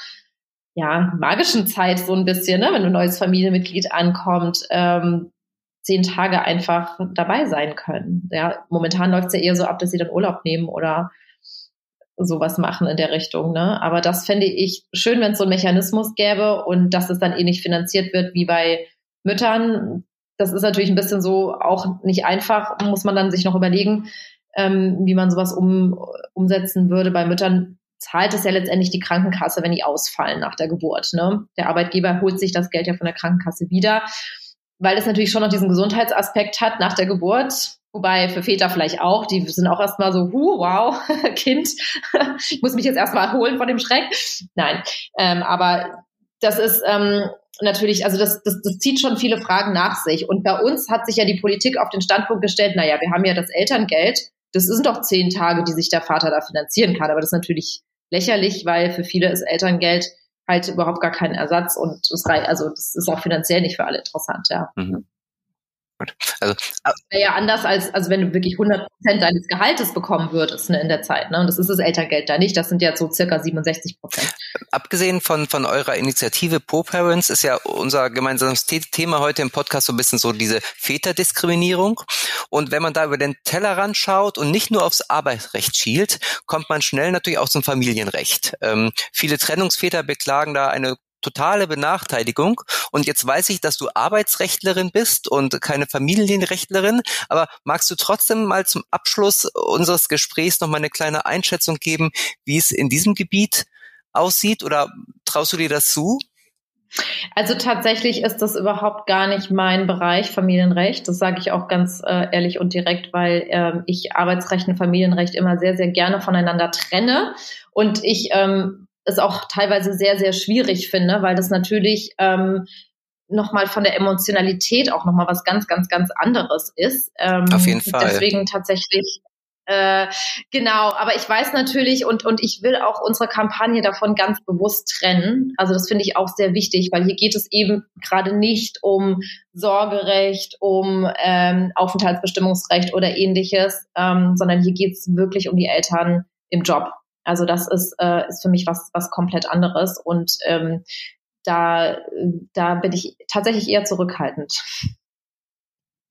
ja, magischen Zeit so ein bisschen, ne, wenn ein neues Familienmitglied ankommt, ähm, zehn Tage einfach dabei sein können. Ja, momentan läuft es ja eher so ab, dass sie dann Urlaub nehmen oder sowas machen in der Richtung. Ne? Aber das fände ich schön, wenn es so einen Mechanismus gäbe und dass es dann ähnlich eh finanziert wird wie bei Müttern. Das ist natürlich ein bisschen so auch nicht einfach, muss man dann sich noch überlegen, ähm, wie man sowas um, umsetzen würde. Bei Müttern zahlt es ja letztendlich die Krankenkasse, wenn die ausfallen nach der Geburt. Ne? Der Arbeitgeber holt sich das Geld ja von der Krankenkasse wieder weil es natürlich schon noch diesen Gesundheitsaspekt hat nach der Geburt. Wobei für Väter vielleicht auch, die sind auch erstmal so, huh, wow, Kind, ich muss mich jetzt erstmal erholen von dem Schreck. Nein, ähm, aber das ist ähm, natürlich, also das, das, das zieht schon viele Fragen nach sich. Und bei uns hat sich ja die Politik auf den Standpunkt gestellt, naja, wir haben ja das Elterngeld, das sind doch zehn Tage, die sich der Vater da finanzieren kann. Aber das ist natürlich lächerlich, weil für viele ist Elterngeld halt überhaupt gar keinen Ersatz und es reicht, also das ist auch finanziell nicht für alle interessant, ja. Mhm. Gut. Also, wäre ja anders als, also wenn du wirklich 100 Prozent deines Gehaltes bekommen würdest ne, in der Zeit. Ne? Und das ist das Elterngeld da nicht. Das sind ja so circa 67 Prozent. Abgesehen von, von eurer Initiative Po-Parents ist ja unser gemeinsames Thema heute im Podcast so ein bisschen so diese Väterdiskriminierung. Und wenn man da über den Tellerrand schaut und nicht nur aufs Arbeitsrecht schielt, kommt man schnell natürlich auch zum Familienrecht. Ähm, viele Trennungsväter beklagen da eine totale Benachteiligung. Und jetzt weiß ich, dass du Arbeitsrechtlerin bist und keine Familienrechtlerin. Aber magst du trotzdem mal zum Abschluss unseres Gesprächs noch mal eine kleine Einschätzung geben, wie es in diesem Gebiet aussieht? Oder traust du dir das zu? Also tatsächlich ist das überhaupt gar nicht mein Bereich Familienrecht. Das sage ich auch ganz äh, ehrlich und direkt, weil äh, ich Arbeitsrecht und Familienrecht immer sehr, sehr gerne voneinander trenne. Und ich ähm, es auch teilweise sehr, sehr schwierig finde, weil das natürlich ähm, nochmal von der Emotionalität auch nochmal was ganz, ganz, ganz anderes ist. Ähm, Auf jeden Fall. Deswegen tatsächlich Äh, genau, aber ich weiß natürlich und, und ich will auch unsere Kampagne davon ganz bewusst trennen. Also das finde ich auch sehr wichtig, weil hier geht es eben gerade nicht um Sorgerecht, um ähm, Aufenthaltsbestimmungsrecht oder ähnliches, ähm, sondern hier geht es wirklich um die Eltern im Job. Also das ist, äh, ist für mich was, was komplett anderes und ähm, da, da bin ich tatsächlich eher zurückhaltend.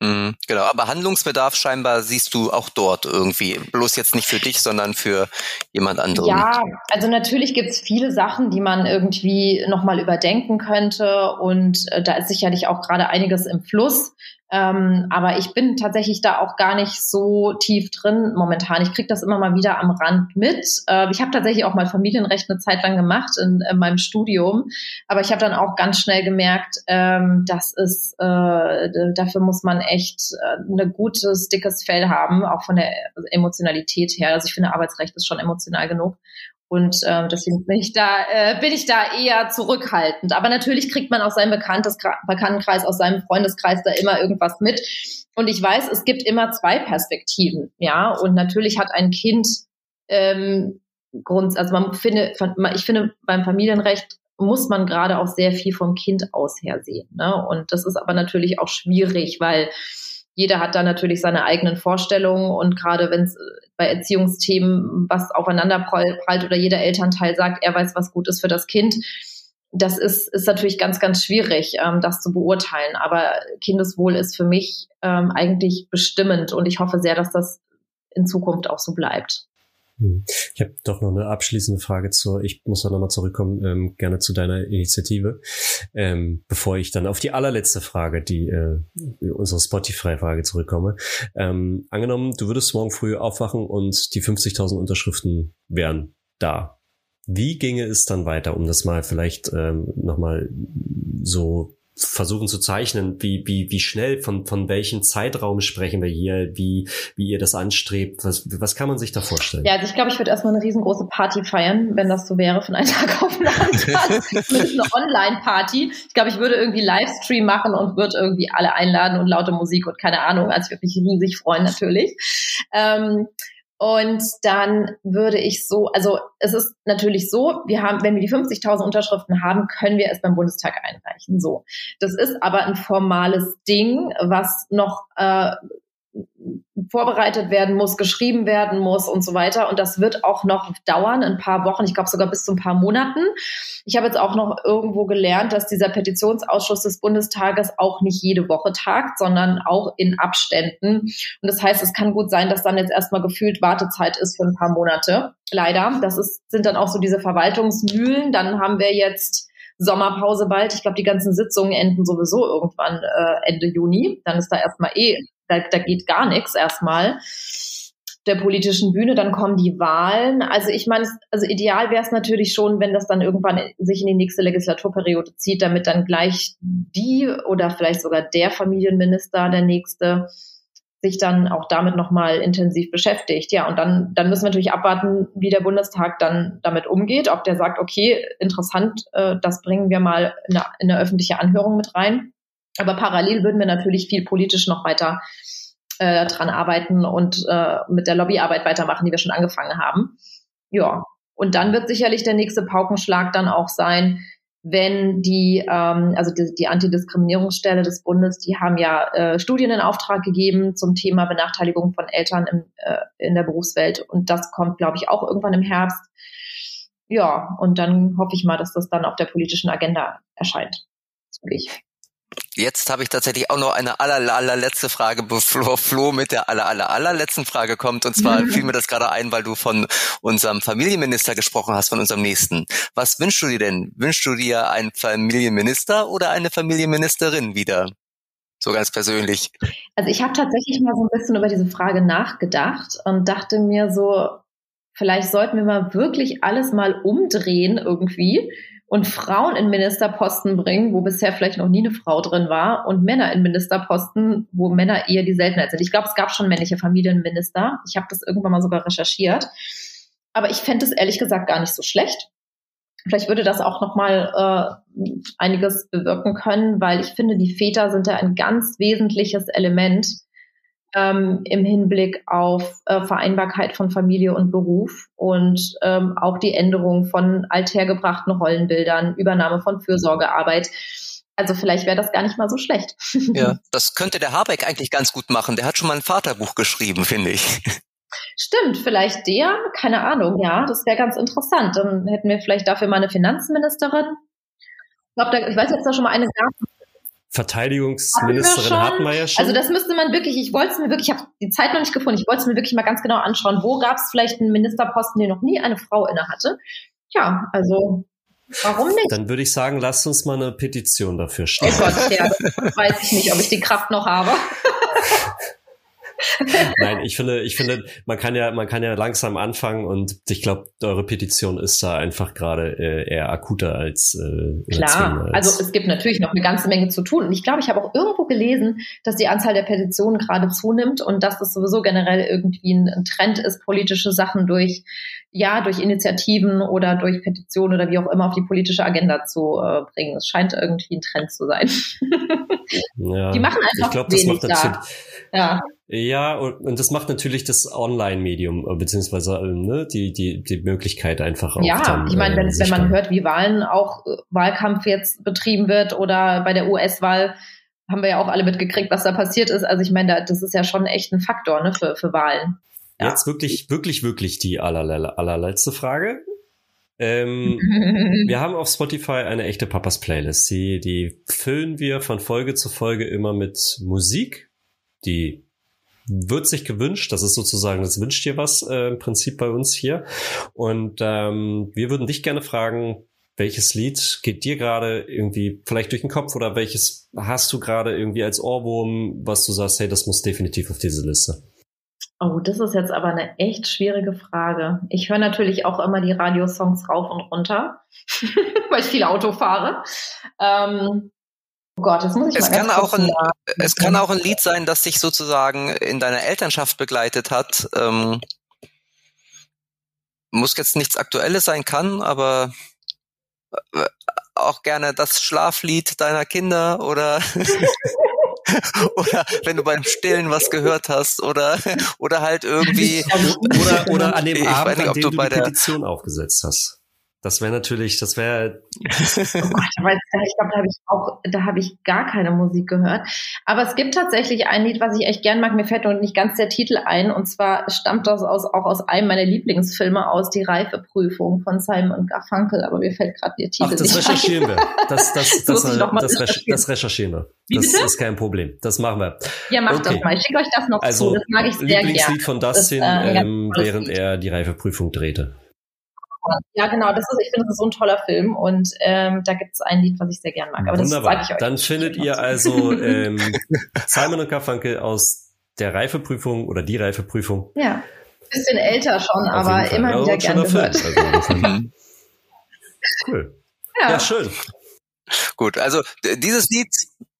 Mhm, genau, aber Handlungsbedarf scheinbar siehst du auch dort irgendwie. Bloß jetzt nicht für dich, sondern für jemand anderen. Ja, also natürlich gibt es viele Sachen, die man irgendwie nochmal überdenken könnte. Und äh, da ist sicherlich auch gerade einiges im Fluss. Ähm, aber ich bin tatsächlich da auch gar nicht so tief drin momentan. Ich kriege das immer mal wieder am Rand mit. Äh, ich habe tatsächlich auch mal Familienrecht eine Zeit lang gemacht in, in meinem Studium, aber ich habe dann auch ganz schnell gemerkt, ähm, das ist äh, dafür muss man echt äh, ein gutes dickes Fell haben, auch von der Emotionalität her. Also ich finde Arbeitsrecht ist schon emotional genug. Und äh, deswegen bin ich da, äh, bin ich da eher zurückhaltend. Aber natürlich kriegt man aus seinem Bekanntes, Bekanntenkreis, aus seinem Freundeskreis da immer irgendwas mit. Und ich weiß, es gibt immer zwei Perspektiven, ja. Und natürlich hat ein Kind ähm, Grund, also man finde, ich finde beim Familienrecht muss man gerade auch sehr viel vom Kind aus her sehen. Ne? Und das ist aber natürlich auch schwierig, weil jeder hat da natürlich seine eigenen Vorstellungen und gerade wenn es bei Erziehungsthemen was aufeinander prallt oder jeder Elternteil sagt, er weiß, was gut ist für das Kind, das ist, ist natürlich ganz, ganz schwierig, ähm, das zu beurteilen. Aber Kindeswohl ist für mich ähm, eigentlich bestimmend und ich hoffe sehr, dass das in Zukunft auch so bleibt. Hm. Ich habe doch noch eine abschließende Frage zur, ich muss da nochmal zurückkommen, ähm, gerne zu deiner Initiative, ähm, bevor ich dann auf die allerletzte Frage, die äh, unsere Spotify-Frage zurückkomme. Ähm, angenommen, du würdest morgen früh aufwachen und die 50.000 Unterschriften wären da. Wie ginge es dann weiter, um das mal vielleicht ähm, nochmal so versuchen zu zeichnen, wie, wie, wie schnell, von, von welchem Zeitraum sprechen wir hier, wie, wie ihr das anstrebt, was, was kann man sich da vorstellen? Ja, also ich glaube, ich würde erstmal eine riesengroße Party feiern, wenn das so wäre, von einem Tag auf den anderen. Zumindest eine Online-Party. Ich glaube, ich würde irgendwie Livestream machen und würde irgendwie alle einladen und laute Musik und keine Ahnung. Also ich würde mich riesig freuen, natürlich. Ähm, und dann würde ich so, also es ist natürlich so, wir haben, wenn wir die 50.000 Unterschriften haben, können wir es beim Bundestag einreichen. So, das ist aber ein formales Ding, was noch äh, vorbereitet werden muss, geschrieben werden muss und so weiter. Und das wird auch noch dauern, ein paar Wochen, ich glaube sogar bis zu ein paar Monaten. Ich habe jetzt auch noch irgendwo gelernt, dass dieser Petitionsausschuss des Bundestages auch nicht jede Woche tagt, sondern auch in Abständen. Und das heißt, es kann gut sein, dass dann jetzt erstmal gefühlt Wartezeit ist für ein paar Monate. Leider. Das ist, sind dann auch so diese Verwaltungsmühlen. Dann haben wir jetzt Sommerpause bald. Ich glaube, die ganzen Sitzungen enden sowieso irgendwann äh, Ende Juni. Dann ist da erstmal eh da, da geht gar nichts erstmal der politischen Bühne, dann kommen die Wahlen. Also ich meine, also ideal wäre es natürlich schon, wenn das dann irgendwann sich in die nächste Legislaturperiode zieht, damit dann gleich die oder vielleicht sogar der Familienminister, der nächste, sich dann auch damit nochmal intensiv beschäftigt. Ja, und dann, dann müssen wir natürlich abwarten, wie der Bundestag dann damit umgeht, ob der sagt, okay, interessant, äh, das bringen wir mal in eine, in eine öffentliche Anhörung mit rein. Aber parallel würden wir natürlich viel politisch noch weiter äh, dran arbeiten und äh, mit der Lobbyarbeit weitermachen, die wir schon angefangen haben. Ja, und dann wird sicherlich der nächste Paukenschlag dann auch sein, wenn die, ähm, also die, die Antidiskriminierungsstelle des Bundes, die haben ja äh, Studien in Auftrag gegeben zum Thema Benachteiligung von Eltern im, äh, in der Berufswelt. Und das kommt, glaube ich, auch irgendwann im Herbst. Ja, und dann hoffe ich mal, dass das dann auf der politischen Agenda erscheint. Ich. Jetzt habe ich tatsächlich auch noch eine aller, allerletzte Frage, bevor Flo mit der aller, aller, allerletzten Frage kommt. Und zwar fiel mir das gerade ein, weil du von unserem Familienminister gesprochen hast, von unserem nächsten. Was wünschst du dir denn? Wünschst du dir einen Familienminister oder eine Familienministerin wieder? So ganz persönlich. Also ich habe tatsächlich mal so ein bisschen über diese Frage nachgedacht und dachte mir so, vielleicht sollten wir mal wirklich alles mal umdrehen irgendwie und Frauen in Ministerposten bringen, wo bisher vielleicht noch nie eine Frau drin war, und Männer in Ministerposten, wo Männer eher die Seltenheit sind. Ich glaube, es gab schon männliche Familienminister. Ich habe das irgendwann mal sogar recherchiert. Aber ich fände es ehrlich gesagt gar nicht so schlecht. Vielleicht würde das auch noch mal äh, einiges bewirken können, weil ich finde, die Väter sind da ein ganz wesentliches Element ähm, im Hinblick auf äh, Vereinbarkeit von Familie und Beruf und ähm, auch die Änderung von althergebrachten Rollenbildern, Übernahme von Fürsorgearbeit. Also vielleicht wäre das gar nicht mal so schlecht. Ja, das könnte der Habeck eigentlich ganz gut machen. Der hat schon mal ein Vaterbuch geschrieben, finde ich. Stimmt, vielleicht der, keine Ahnung, ja, das wäre ganz interessant. Dann hätten wir vielleicht dafür mal eine Finanzministerin. Ich, glaub, da, ich weiß jetzt da schon mal eine gab. Verteidigungsministerin hatten wir ja schon. Also das müsste man wirklich, ich wollte es mir wirklich, ich habe die Zeit noch nicht gefunden, ich wollte es mir wirklich mal ganz genau anschauen, wo gab es vielleicht einen Ministerposten, den noch nie eine Frau inne hatte. Ja, also warum nicht? Dann würde ich sagen, lasst uns mal eine Petition dafür starten. Oh Gott, ja, weiß ich nicht, ob ich die Kraft noch habe. Nein, ich finde, ich finde, man kann ja, man kann ja langsam anfangen und ich glaube, eure Petition ist da einfach gerade äh, eher akuter als äh, klar. Als also es gibt natürlich noch eine ganze Menge zu tun und ich glaube, ich habe auch irgendwo gelesen, dass die Anzahl der Petitionen gerade zunimmt und dass das sowieso generell irgendwie ein, Trend ist, politische Sachen durch ja durch Initiativen oder durch Petitionen oder wie auch immer auf die politische Agenda zu äh, bringen. Es scheint irgendwie ein Trend zu sein. ja, die machen einfach ich glaub, wenig das macht da. Ja. Ja, und, und das macht natürlich das Online-Medium, äh, beziehungsweise äh, ne, die, die, die Möglichkeit einfach auch. Ja, dann, ich meine, wenn, äh, wenn man hört, wie Wahlen auch äh, Wahlkampf jetzt betrieben wird oder bei der US-Wahl, haben wir ja auch alle mitgekriegt, was da passiert ist. Also ich meine, das ist ja schon echt ein Faktor ne, für, für Wahlen. Ja. Jetzt wirklich, wirklich, wirklich die allerle allerletzte Frage. Ähm, wir haben auf Spotify eine echte Papas Playlist. Die, die füllen wir von Folge zu Folge immer mit Musik, die wird sich gewünscht. Das ist sozusagen, das wünscht dir was äh, im Prinzip bei uns hier. Und ähm, wir würden dich gerne fragen, welches Lied geht dir gerade irgendwie vielleicht durch den Kopf oder welches hast du gerade irgendwie als Ohrwurm, was du sagst, hey, das muss definitiv auf diese Liste? Oh, das ist jetzt aber eine echt schwierige Frage. Ich höre natürlich auch immer die Radiosongs rauf und runter, weil ich viel Auto fahre. Ähm, Gott, das muss ich es mal kann auch ein, Es kann auch ein Lied sein, das dich sozusagen in deiner Elternschaft begleitet hat. Ähm, muss jetzt nichts Aktuelles sein, kann, aber äh, auch gerne das Schlaflied deiner Kinder oder oder wenn du beim Stillen was gehört hast oder oder halt irgendwie oder oder an dem Abend, nicht, an dem du, du die Petition aufgesetzt hast. Das wäre natürlich, das wäre. oh Gott, ich glaube, da habe ich auch, da habe ich gar keine Musik gehört. Aber es gibt tatsächlich ein Lied, was ich echt gern mag. Mir fällt noch nicht ganz der Titel ein. Und zwar stammt das aus, auch aus einem meiner Lieblingsfilme aus, die Reifeprüfung von Simon und Garfunkel. Aber mir fällt gerade der Titel Ach, das nicht recherchieren ein. wir. Das, das, das, das, das, recherchieren. das recherchieren wir. Wie das bitte? ist kein Problem. Das machen wir. Ja, macht okay. das mal. Ich schicke euch das noch also, zu. Das mag ich sehr gerne. Lieblingslied von Dustin, das, äh, ähm, während Lied. er die Reifeprüfung drehte. Ja, genau. Das ist, ich finde, das ist so ein toller Film und ähm, da gibt es ein Lied, was ich sehr gern mag. Aber Wunderbar. das sage ich euch. Dann findet ihr also ähm, Simon und Garfunkel aus der Reifeprüfung oder die Reifeprüfung. Ja, bisschen älter schon, aber immer ja, wieder gern gehört. Also, cool. Ja. ja, schön. Gut, also dieses Lied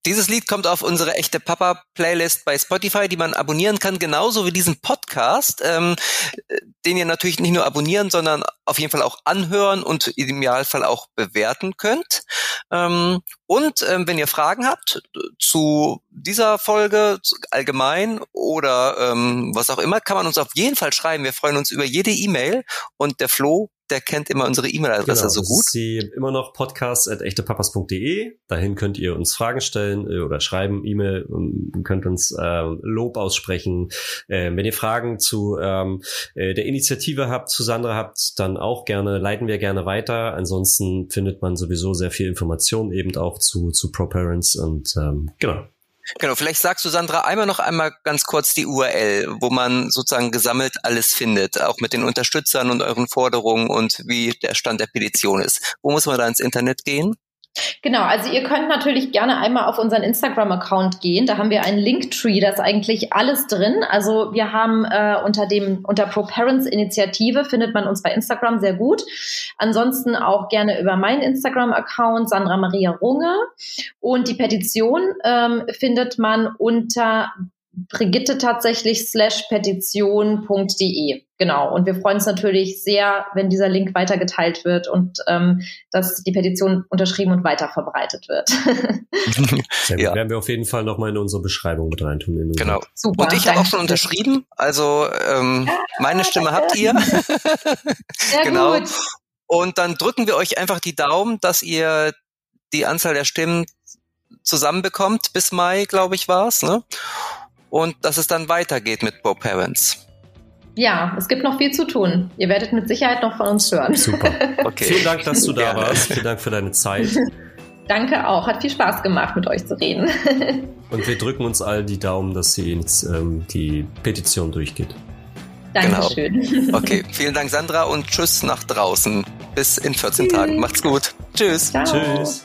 dieses Lied kommt auf unsere echte Papa-Playlist bei Spotify, die man abonnieren kann, genauso wie diesen Podcast, ähm, den ihr natürlich nicht nur abonnieren, sondern auf jeden Fall auch anhören und im Idealfall auch bewerten könnt. Ähm, und ähm, wenn ihr Fragen habt zu dieser Folge allgemein oder ähm, was auch immer, kann man uns auf jeden Fall schreiben. Wir freuen uns über jede E-Mail und der Flo der kennt immer unsere E-Mail-Adresse genau, so gut. Sie immer noch podcast.echtepapas.de. Dahin könnt ihr uns Fragen stellen äh, oder schreiben, E-Mail und könnt uns äh, Lob aussprechen. Äh, wenn ihr Fragen zu ähm, äh, der Initiative habt, zu Sandra habt, dann auch gerne, leiten wir gerne weiter. Ansonsten findet man sowieso sehr viel Information eben auch zu, zu ProParents und ähm, genau. Genau, vielleicht sagst du, Sandra, einmal noch einmal ganz kurz die URL, wo man sozusagen gesammelt alles findet, auch mit den Unterstützern und euren Forderungen und wie der Stand der Petition ist. Wo muss man da ins Internet gehen? Genau, also ihr könnt natürlich gerne einmal auf unseren Instagram-Account gehen. Da haben wir einen Linktree, da ist eigentlich alles drin. Also wir haben äh, unter dem unter Pro Parents Initiative findet man uns bei Instagram sehr gut. Ansonsten auch gerne über meinen Instagram-Account Sandra Maria Runge und die Petition ähm, findet man unter Brigitte tatsächlich slash petition.de. Genau. Und wir freuen uns natürlich sehr, wenn dieser Link weitergeteilt wird und ähm, dass die Petition unterschrieben und weiter verbreitet wird. sehr gut. Ja. Werden wir auf jeden Fall nochmal in unsere Beschreibung mit reintun. Genau. Super. Und ich habe auch schon unterschrieben. Also ähm, meine Stimme habt ihr. Sehr genau. Gut. Und dann drücken wir euch einfach die Daumen, dass ihr die Anzahl der Stimmen zusammenbekommt. Bis Mai, glaube ich, war's. Ne? Und dass es dann weitergeht mit Bo Parents. Ja, es gibt noch viel zu tun. Ihr werdet mit Sicherheit noch von uns hören. Super. Okay. Vielen Dank, dass du da Gerne. warst. Vielen Dank für deine Zeit. Danke auch. Hat viel Spaß gemacht, mit euch zu reden. Und wir drücken uns all die Daumen, dass sie ins, ähm, die Petition durchgeht. Dankeschön. Genau. Okay, vielen Dank, Sandra, und tschüss nach draußen. Bis in 14 Tschüss. Tagen. Macht's gut. Tschüss. Ciao. Tschüss.